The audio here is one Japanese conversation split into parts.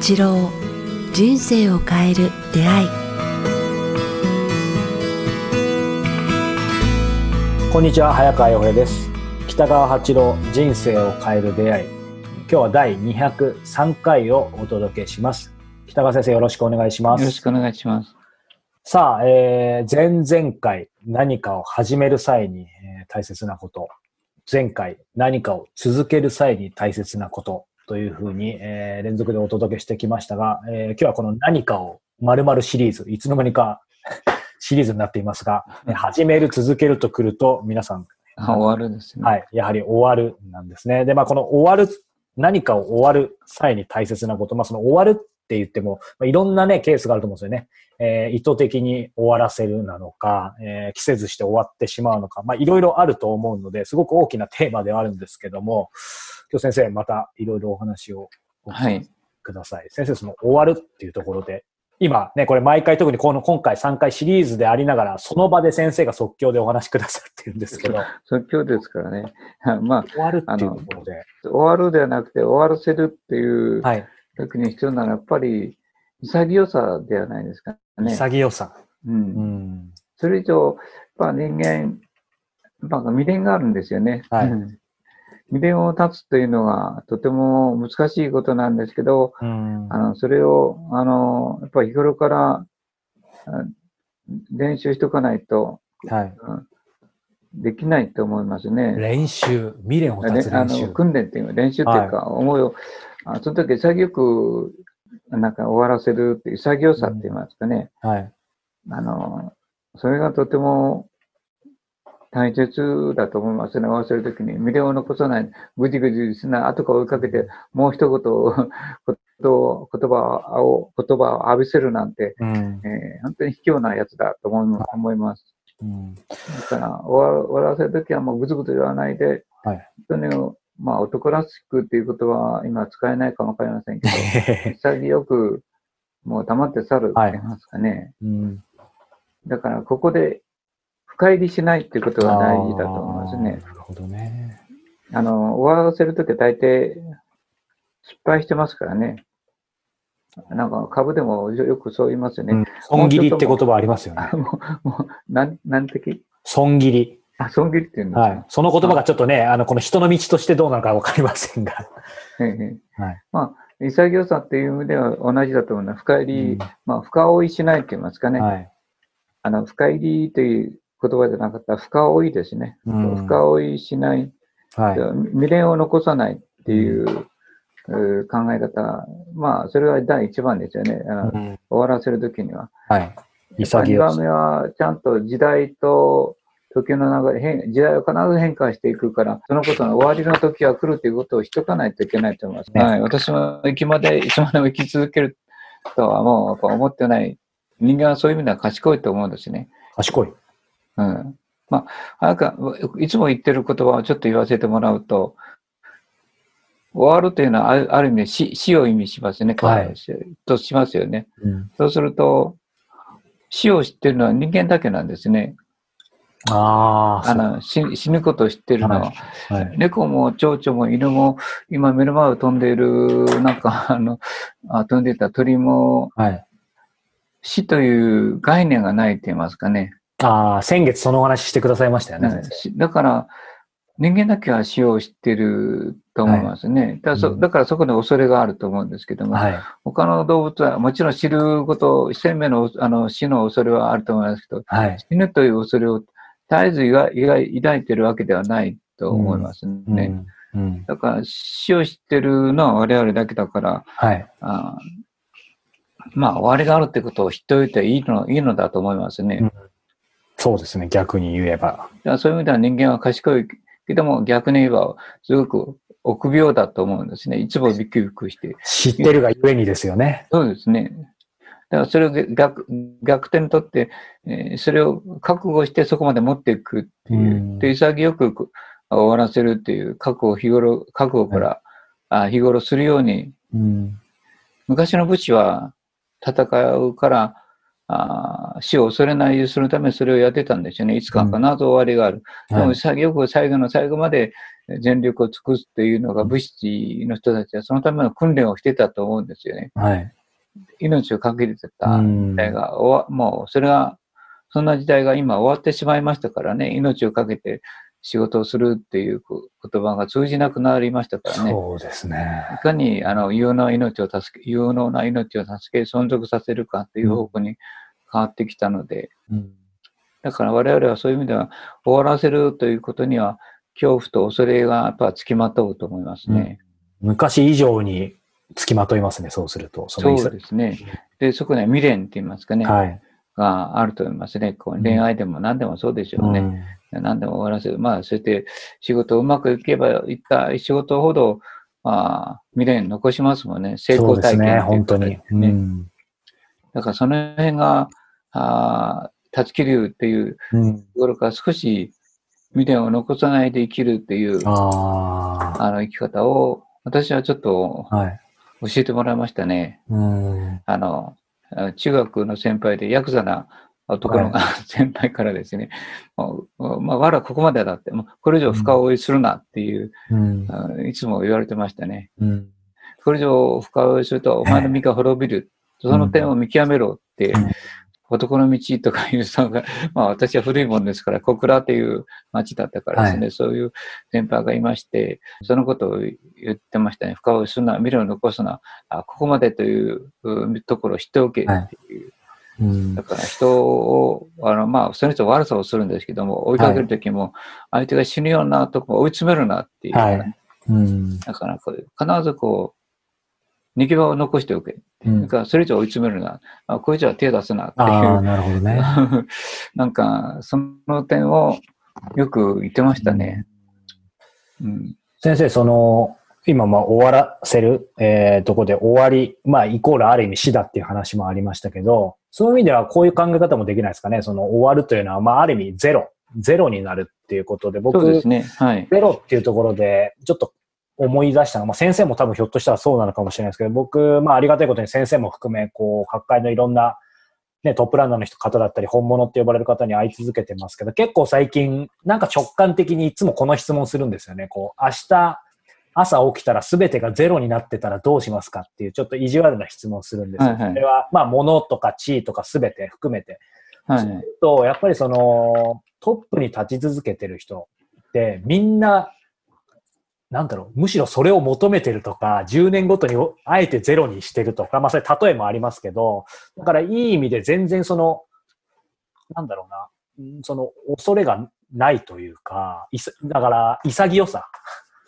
八郎人生を変える出会い。こんにちは早川洋平です。北川八郎人生を変える出会い。今日は第203回をお届けします。北川先生よろしくお願いします。よろしくお願いします。さあ、えー、前々回何かを始める際に、えー大切なこと。前回何かを続ける際に大切なことというふうに、えー連続でお届けしてきましたが、えー今日はこの何かを〇〇シリーズ、いつの間にか シリーズになっていますが、えー始める、続けるとくると皆さん、あ終わるですね。はい、やはり終わるなんですね。で、まあこの終わる、何かを終わる際に大切なこと、まあその終わるって言っても、まあ、いろんなね、ケースがあると思うんですよね。えー意図的に終わらせるなのか、えー着せずして終わってしまうのか、まあいろいろあると思うので、すごく大きなテーマではあるんですけども、今日先生またいろいろお話をお聞きはい。ください。先生、その終わるっていうところで、今ね、これ毎回特にこの今回3回シリーズでありながら、その場で先生が即興でお話しくださってるんですけど、即興ですからね。まあ、終わるっていうところで、終わるではなくて終わらせるっていうはい。時に必要なのはやっぱり潔さではないですかね。潔さ。う。うんん。それ以上、やっぱ人間、なんか未練があるんですよね。はいうん未練を断つというのがとても難しいことなんですけど、うんあの、それを、あの、やっぱり日頃からあ練習しとかないと、はい。できないと思いますね。練習、未練をね立つ練習。あの訓練っていうか、練習っていうか、思いを、あその時潔く、なんか終わらせるっていう潔さって言いますかね。はい。あの、それがとても大切だと思いますね。終わらせるときに未練を残さない、ぐじぐじしない、後から追いかけて、もう一言、ことを言葉を、言葉を浴びせるなんて、うん。えー本当に卑怯なやつだと思いま思います。うん。だから終わ終わらせるときはもうぐずぐず言わないで、はい。本当に、まあ、男らしくっていう言葉は今使えないかもわかりませんけど、潔く、もう黙って去るって言いますかね。うん。だから、ここで深入りしないっていうことが大事だと思いますね。なるほどね。あの、終わらせるときは大抵失敗してますからね。なんか株でもよくそう言いますよね。うん。損切りって言葉ありますよね。あもう、もう、なん、なんてき？損切り。あ、損切りって言うんですかはい。その言葉がちょっとね、あの、この人の道としてどうなのかわかりませんが。ええはい まあ、潔さっていう意味では同じだと思うのは、深入り、うんまあ、深追いしないって言いますかね。はい。あの、深入りという言葉じゃなかったら、深追いですね。うん深追いしない、はい。未練を残さないっていう、うー考え方。まあ、それは第一番ですよね。あのうん終わらせるときには。はい。二番潔さ。目は、ちゃんと時代と時の流れ、変時代は必ず変化していくから、そのことの終わりの時は来るということをしとかないといけないと思います。ねはい。私も生きまで、いつまでも生き続けるとはもうやっぱ思ってない。人間はそういう意味では賢いと思うんですね。賢い。うん。まあ、なんか、いつも言ってる言葉をちょっと言わせてもらうと、終わるというのはあるある意味で死死を意味しますね。はいしとしますよね。うん。そうすると、死を知ってるのは人間だけなんですね。ああ、あの死死ぬことを知ってるのは、はいはい。猫も蝶々も犬も、今目の前を飛んでいる、なんか、あの、あ飛んでいた鳥も、はい。死という概念がないと言いますかね。ああ、先月そのお話してくださいましたよね、だから、人間だけは死を知ってると思いますね。だからそうんだからそこで恐れがあると思うんですけども、はい。他の動物はもちろん知ること、生命のあの死の恐れはあると思いますけど、はい。死ぬという恐れを絶えず抱い抱いてるわけではないと思いますね。うん。うん。だから死を知ってるのは我々だけだから、はい。あまあ終わりがあるってことを知っておいていいのいいのだと思いますね。うんそうですね、逆に言えば。らそういう意味では人間は賢いけども逆に言えばすごく臆病だと思うんですね。いつもビクビクして。知ってるがゆえにですよね。そうですね。だからそれを逆逆転にとって、えーそれを覚悟してそこまで持っていくっていう、うんで潔く終わらせるっていう覚悟を日頃、覚悟から、あ日頃するように、うん。昔の武士は戦うから、あ死を恐れないようにするためにそれをやってたんですよね。いつか必ず終わりがある。でもさよく最後の最後まで全力を尽くすっていうのが武士の人たちはそのための訓練をしてたと思うんですよね。はい。命をかけてた時代が終わ、もうそれが、そんな時代が今終わってしまいましたからね、命をかけて仕事をするっていう言葉が通じなくなりましたからね。そうですね。いかに、あの、有能な命を助け、有能な命を助け、存続させるかっていう方向に変わってきたので、うんだから我々はそういう意味では、終わらせるということには、恐怖と恐れがやっぱつきまとうと思いますね。昔以上につきまといますね、そうすると。そのそうですね。で、そこには未練って言いますかね、はい。があると思いますね。こう恋愛でも何でもそうでしょうね。うん何でも終わらせる。まあ、そうやって仕事うまくいけばいった仕事ほど、まあ、未練残しますもんね。成功体験そうですね、っていう本当に。うんだからその辺が、あー断ち切るっていううんところから少し未練を残さないで生きるっていう、ああの生き方を、私はちょっとあ、はい。教えてもらいましたね。うん。あの、あ中学の先輩でヤクザな男の、先輩からですね、まあ、わらここまでだって、もうこれ以上深追いするなっていう、うん。あいつも言われてましたね。うん。これ以上深追いすると、お前の身が滅びる。その点を見極めろって、うん男の道とかいう人が、まあ私は古いもんですから、小倉っていう町だったからですね、そういう先輩がいまして、そのことを言ってましたね。深追いするな、未来を残すな、あここまでといううところを知っておけっていう。うんだから人を、あの、まあ、その人は悪さをするんですけども、追いかけるときも、相手が死ぬようなとこ追い詰めるなっていう、はいうん。だからこう、必ずこう、逃げ場を残しておけ。うんだからそれ以上追い詰めるな。あこれ以上は手出すなっていう。なるほどね。なんか、その点をよく言ってましたね。うん。先生、その、今、まあ、終わらせる、えーとこで終わり、まあ、イコールある意味死だっていう話もありましたけど、そういう意味ではこういう考え方もできないですかね。その終わるというのは、まあ、ある意味ゼロ、ゼロになるっていうことで、僕、そうですね。はい。ゼロっていうところで、ちょっと思い出したのが、まあ、先生も多分ひょっとしたらそうなのかもしれないですけど、僕、まあ、ありがたいことに先生も含め、こう、各界のいろんな、ね、トップランナーの人方だったり、本物って呼ばれる方に会い続けてますけど、結構最近、なんか直感的にいつもこの質問するんですよね。こう、明日、朝起きたら全てがゼロになってたらどうしますかっていう、ちょっと意地悪な質問をするんですよ。はいはいそれは、まあ、物とか地位とか全て含めて。はい。そうすると、やっぱりその、トップに立ち続けてる人って、みんな、なんだろう、むしろそれを求めてるとか、10年ごとにあえてゼロにしてるとか、まあそれ例えもありますけど、だからいい意味で全然その、なんだろうな、うんその恐れがないというか、いさだから潔さ、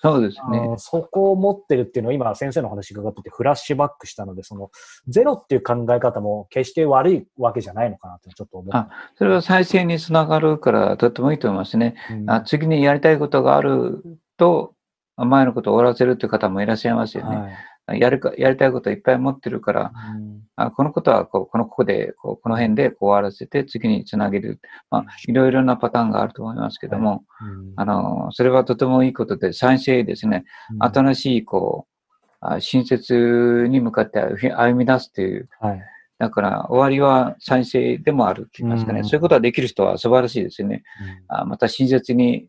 そうですね。そこを持ってるっていうのを今先生の話伺っててフラッシュバックしたので、そのゼロっていう考え方も決して悪いわけじゃないのかなってちょっと思って。それは再生につながるからとってもいいと思いますね。うんあ次にやりたいことがあると、前のことを終わらせるという方もいらっしゃいますよね。はい。やるか、やりたいことをいっぱい持ってるから、うん。あこのことはこう、このここで、こうこの辺でこう終わらせて次につなげる。まあ、いろいろなパターンがあると思いますけども、うん。あの、それはとてもいいことで、再生ですね、新しい、こう、あ新設に向かって歩み出すという、はい。だから終わりは再生でもあるって言いますかね、うん。そういうことができる人は素晴らしいですよね。あまた新設に、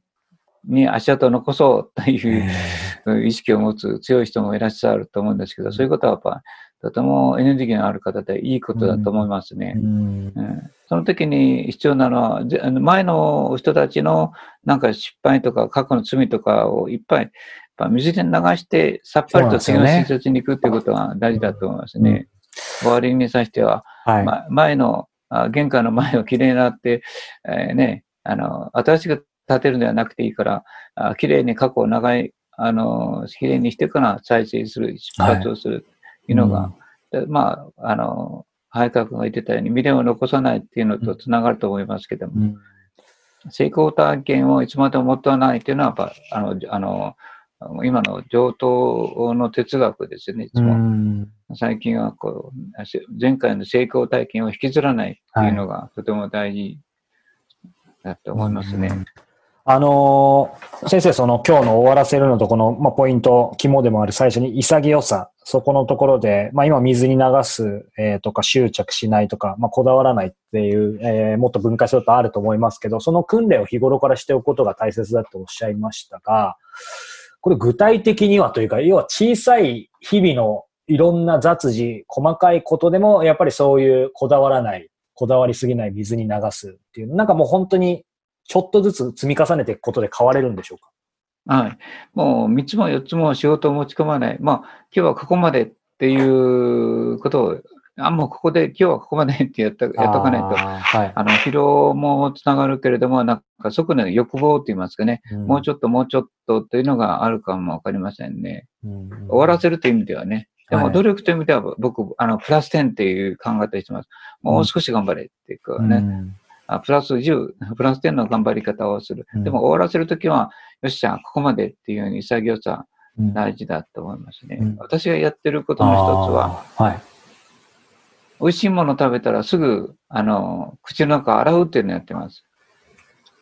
に足跡を残そうといううん意識を持つ強い人もいらっしゃると思うんですけど、そういうことはやっぱ、とてもエネルギーのある方でいいことだと思いますね。うんうんその時に必要なのは、前の人たちのなんか失敗とか過去の罪とかをいっぱい、やっぱ水で流して、さっぱりと次のそうなん施設に行くっていうことが大事だと思いますね。終わりにさしては、はい。ま、前の、あ玄関の前をきれいになって、えーね、あの、新しく建てるのではなくていいから、あきれいに過去を長い、あの、きれいにしてから再生する、出発をするっていうのが、でまあ、あの、早川君が言ってたように未練を残さないっていうのとつながると思いますけども、うん。成功体験をいつまでも持たないっていうのは、やっぱ、あの、あの、今の上等の哲学ですよね、いつも。うん。最近はこう、せ前回の成功体験を引きずらないっていうのがとても大事だと思いますね。うんあのー先生、その今日の終わらせるのとこの、まあ、ポイント、肝でもある最初に潔さ、そこのところで、まあ、今水に流す、えーとか執着しないとか、まあ、こだわらないっていう、えーもっと分解するとあると思いますけど、その訓練を日頃からしておくことが大切だとおっしゃいましたが、これ具体的にはというか、要は小さい日々のいろんな雑事、細かいことでも、やっぱりそういうこだわらない、こだわりすぎない水に流すっていう、なんかもう本当にちょっとずつ積み重ねていくことで変われるんでしょうか？はい。もう3つも4つも仕事を持ち込まない。まあ、今日はここまでっていうことを、あ、もうここで、今日はここまでってやったやっとかないと、はい。あの、疲労もつながるけれども、なんか、そこの欲望って言いますかね、もうちょっともうちょっとっていうのがあるかもわかりませんね。うん終わらせるという意味ではね。でも、はい努力という意味では、僕、あの、プラス10っていう考え方してます。もう少し頑張れっていうかね。うんあプラス10、プラス10の頑張り方をする。うんでも終わらせるときは、よっしゃ、ここまでっていうように潔さうん大事だと思いますね。うん私がやってることの一つは、はい。美味しいもの食べたらすぐ、あの、口の中洗うっていうのをやってます。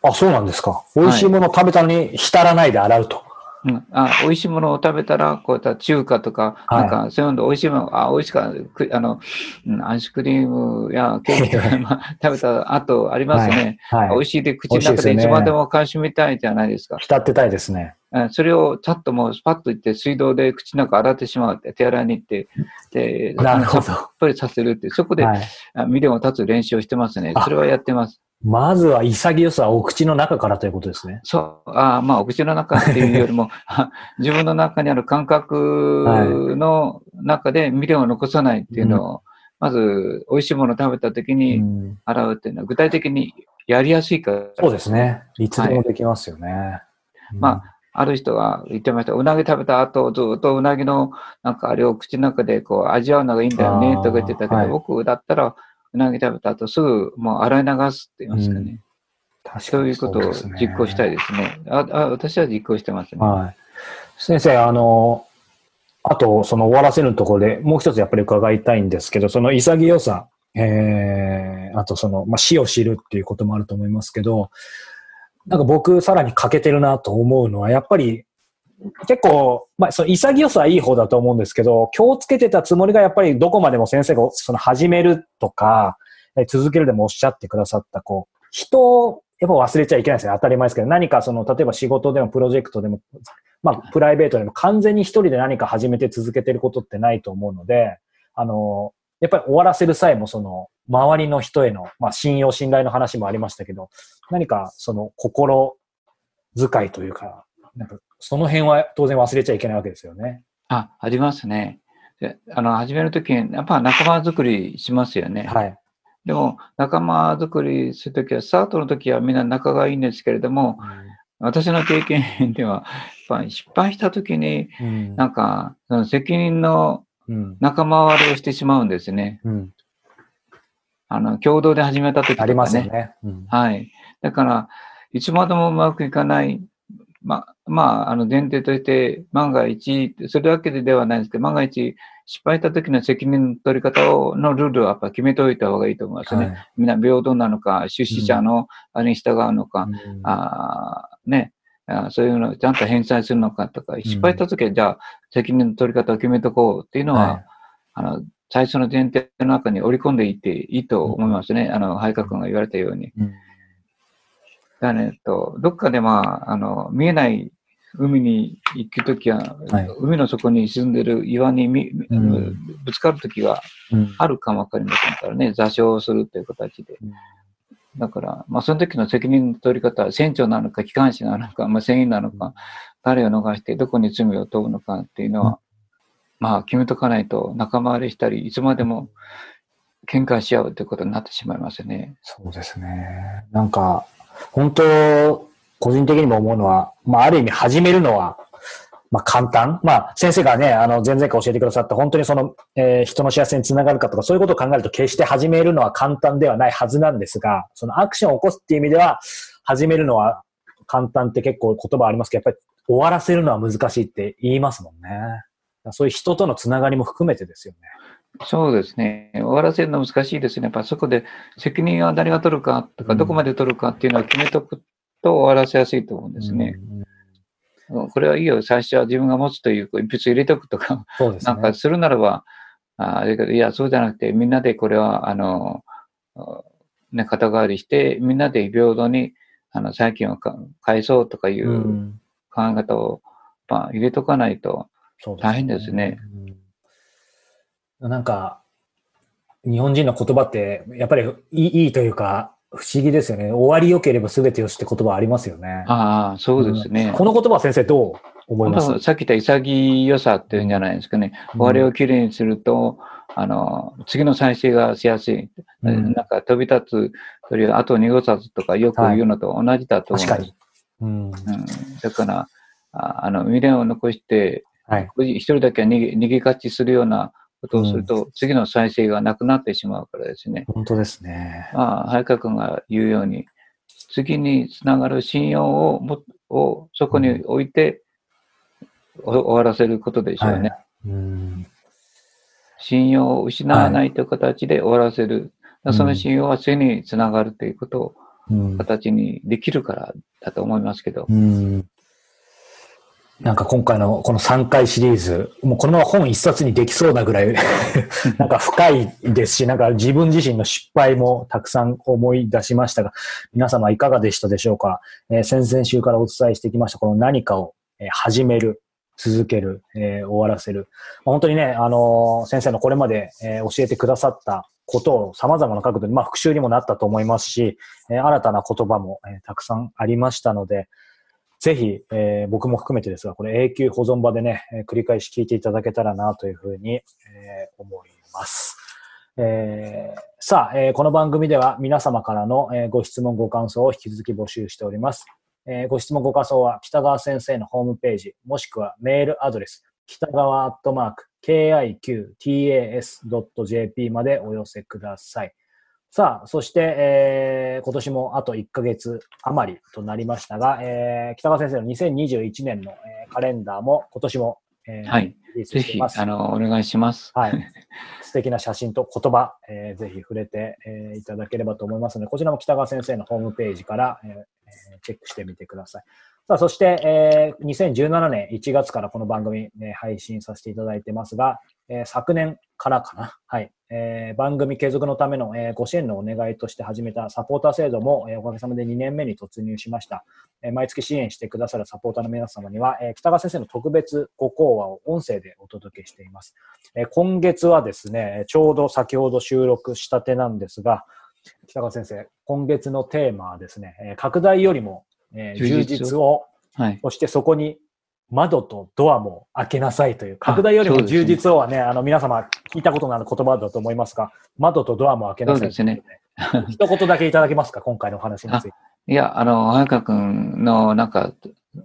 あ、そうなんですか。美味しいものを食べたのに浸らないで洗うと。うん、あ 美味しいものを食べたら、こういった中華とか、はいなんか、そういうの美味しいもの、あ、美味しかったく、あの、うんアイスクリームや ケーキとか、まあ、食べた後ありますね。はい。美味しいで、口の中でいつまでも噛しみたいじゃないですか。浸ってたいですね。うんそれをちゃっともうスパッといって水道で口の中洗ってしまうって、手洗いに行って、で、なるほどさっぱりさせるって、そこで、はい。あ未練を立つ練習をしてますねあ。それはやってます。まずは潔さはお口の中からということですね。そう、ああまあ、お口の中っていうよりも、あ自分の中にある感覚の中で未練を残さないっていうのを、まず、美味しいものを食べた時うにん洗うっていうのは、具体的にやりやすいから。そうですね。いつでもできますよね。まある人が言ってました。うなぎ食べた後、ずっとうなぎの、なんかあれを口の中でこう味わうのがいいんだよね、とか言ってたけど、はい僕だったら、うなぎ食べた後すぐもう洗い流すって言いますかね。確かにそういうことを実行したいですね。ああ私は実行してますね。はい。先生、あの、あと、その終わらせるところでもう一つやっぱり伺いたいんですけど、その潔さ、えー、あとその、まあ、死を知るっていうこともあると思いますけど、なんか僕さらに欠けてるなと思うのは、やっぱり結構、まあ、その潔さはいい方だと思うんですけど、気をつけてたつもりがやっぱりどこまでも先生がその始めるとか、え続けるでもおっしゃってくださった、こう、人をやっぱ忘れちゃいけないですね。当たり前ですけど、何かその、例えば仕事でもプロジェクトでも、まあ、プライベートでも完全に一人で何か始めて続けてることってないと思うので、あの、やっぱり終わらせる際もその、周りの人への、まあ、信用、信頼の話もありましたけど、何かその、心遣いというか、なんか、その辺は当然忘れちゃいけないわけですよね。あ、ありますね。であの、始めるときに、やっぱ仲間作りしますよね。はい。でも、仲間作りするときは、スタートのときはみんな仲がいいんですけれども、私の経験では、やっぱり失敗したときに、うん。なんか、その責任のうん。仲間割れをしてしまうんですね。うん。あの、共同で始めたときね。ありますよね。うん。はい。だから、いつまでもうまくいかない。ま、まあ、あの、前提として、万が一、それだけでではないんですけど、万が一、失敗した時の責任の取り方を、のルールはやっぱ決めておいた方がいいと思いますね。はい。みんな平等なのか、出資者のあれに従うのか、うん。あーね、そういうのをちゃんと返済するのかとか、失敗した時は、じゃあ、責任の取り方を決めとこうっていうのは、はい。あの、最初の前提の中に織り込んでいっていいと思いますね。あの、配下君が言われたように。うんだね、と、どっかでまあ、あの、見えない海に行くときは、はい。海の底に沈んでる岩にみ、うん。ぶつかるときがうん。あるかもわかりませんからね、座礁するという形で。うん。だから、まあ、その時の責任の取り方は、船長なのか、機関士なのか、まあ、船員なのか、誰を逃して、どこに罪を問うのかっていうのは、まあ、決めとかないと、仲間割れしたり、いつまでも喧嘩し合うということになってしまいますよね。そうですね。なんか、本当、個人的にも思うのは、まあ、ある意味始めるのは、まあ、簡単。まあ、先生がね、あの、前々回教えてくださった、本当にその、えー人の幸せにつながるかとか、そういうことを考えると、決して始めるのは簡単ではないはずなんですが、そのアクションを起こすっていう意味では、始めるのは簡単って結構言葉ありますけど、やっぱり終わらせるのは難しいって言いますもんね。そういう人とのつながりも含めてですよね。そうですね。終わらせるの難しいですね。やっぱそこで責任は誰が取るかとか、うんどこまで取るかっていうのを決めとくと終わらせやすいと思うんですね。うんこれはいいよ、最初は自分が持つという、一筆入れとくとか、ね。なんかするならば、あだけど、いや、そうじゃなくて、みんなでこれは、あの、あね、肩代わりして、みんなで平等に、あの、債金をか返そうとかいううん考え方を、まあ、入れとかないと、大変ですね。うんなんか、日本人の言葉って、やっぱりいいいいというか、不思議ですよね。終わり良ければ全てよしって言葉ありますよね。ああ、そうですね。この言葉は先生どう思います？さっき言った潔さっていうんじゃないですかね。終わりをきれいにすると、あの、次の再生がしやすい。うんなんか飛び立つ、それをあと濁さずとかよく言うのと同じだと思うんです。確かに。うん。うん、だから、ああの、未練を残して、はい。一人だけ逃げ逃げ勝ちするようなことをすると、次の再生がなくなってしまうからですね。本当ですね。まあ、早川君が言うように、次につながる信用をもをそこに置いて、お終わらせることでしょうね。はいうん。信用を失わないという形で終わらせる。うんその信用は次につながるということをうん形にできるからだと思いますけど。うんなんか今回のこの3回シリーズ、もうこのまま本一冊にできそうなぐらい、なんか深いですし、なんか自分自身の失敗もたくさん思い出しましたが、皆様いかがでしたでしょうか、えー先々週からお伝えしてきました、この何かをえー始める、続ける、えー終わらせる。まあ本当にね、あのー先生のこれまで、えー教えてくださったことを様々な角度で、まあ復習にもなったと思いますし、えー新たな言葉も、えーたくさんありましたので、ぜひ、えー僕も含めてですが、これ永久保存場でね、えー繰り返し聞いていただけたらなというふうに、えー思います。えーさあ、えーこの番組では皆様からの、えーご質問、ご感想を引き続き募集しております。えーご質問、ご感想は北川先生のホームページ、もしくはメールアドレス、北川アットマーク、kiqtas.jp までお寄せください。さあ、そして、えー今年もあと1ヶ月余りとなりましたが、えー北川先生の2021年の、えーカレンダーも今年も、えーはいぜひ。あの、お願いします。はい。素敵な写真と言葉、えーぜひ触れて、えーいただければと思いますので、こちらも北川先生のホームページから、えーえーチェックしてみてください。さあ、そして、えー2017年1月からこの番組、ね、配信させていただいてますが、えー昨年からかな。はい。えー番組継続のための、えーご支援のお願いとして始めたサポーター制度も、えーおかげさまで2年目に突入しました。えー毎月支援してくださるサポーターの皆様には、えー北川先生の特別ご講話を音声でお届けしています。えー今月はですね、ちょうど先ほど収録したてなんですが、北川先生、今月のテーマはですね、えー拡大よりも、えー充実を、はい。そしてそこに窓とドアも開けなさいという、拡大よりも充実をはね、あの皆様聞いたことのある言葉だと思いますが、窓とドアも開けなさいということで 一言だけいただけますか、今回のお話について。いや、あの、早川君の、なんか、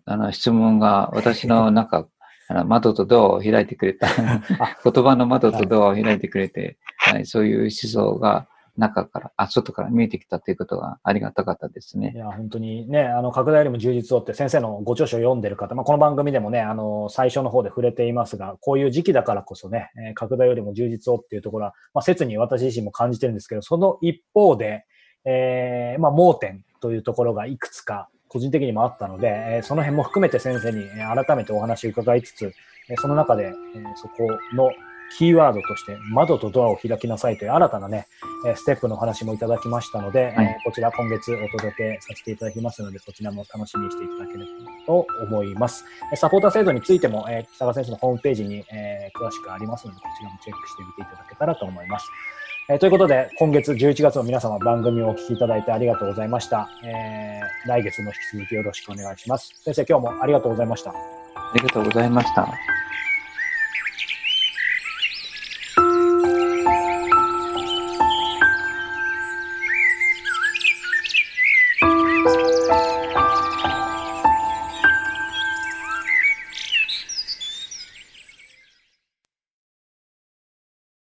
あの、質問が、私の、なんか、あの窓とドアを開いてくれた。言葉の窓とドアを開いてくれて、はい、そういう思想が中から、あ、外から見えてきたということがありがたかったですねい。や、本当にね、あの、拡大よりも充実をって先生のご著書を読んでる方、まあ、この番組でもね、あの、最初の方で触れていますが、こういう時期だからこそね、え拡大よりも充実をっていうところは、まあ、切に私自身も感じてるんですけど、その一方で、えーまあ、盲点というところがいくつか、個人的にもあったので、えその辺も含めて先生に改めてお話を伺いつつ、その中で、えそこのキーワードとして、窓とドアを開きなさいという新たなね、えーステップのお話もいただきましたので、はいえーこちら今月お届けさせていただきますので、そちらも楽しみにしていただければと思います。えーサポーター制度についても、えー北川先生のホームページに、えー詳しくありますので、こちらもチェックしてみていただけたらと思います。えーということで、今月11月の皆様番組をお聞きいただいてありがとうございました。えー来月も引き続きよろしくお願いします。先生、今日もありがとうございました。ありがとうございました。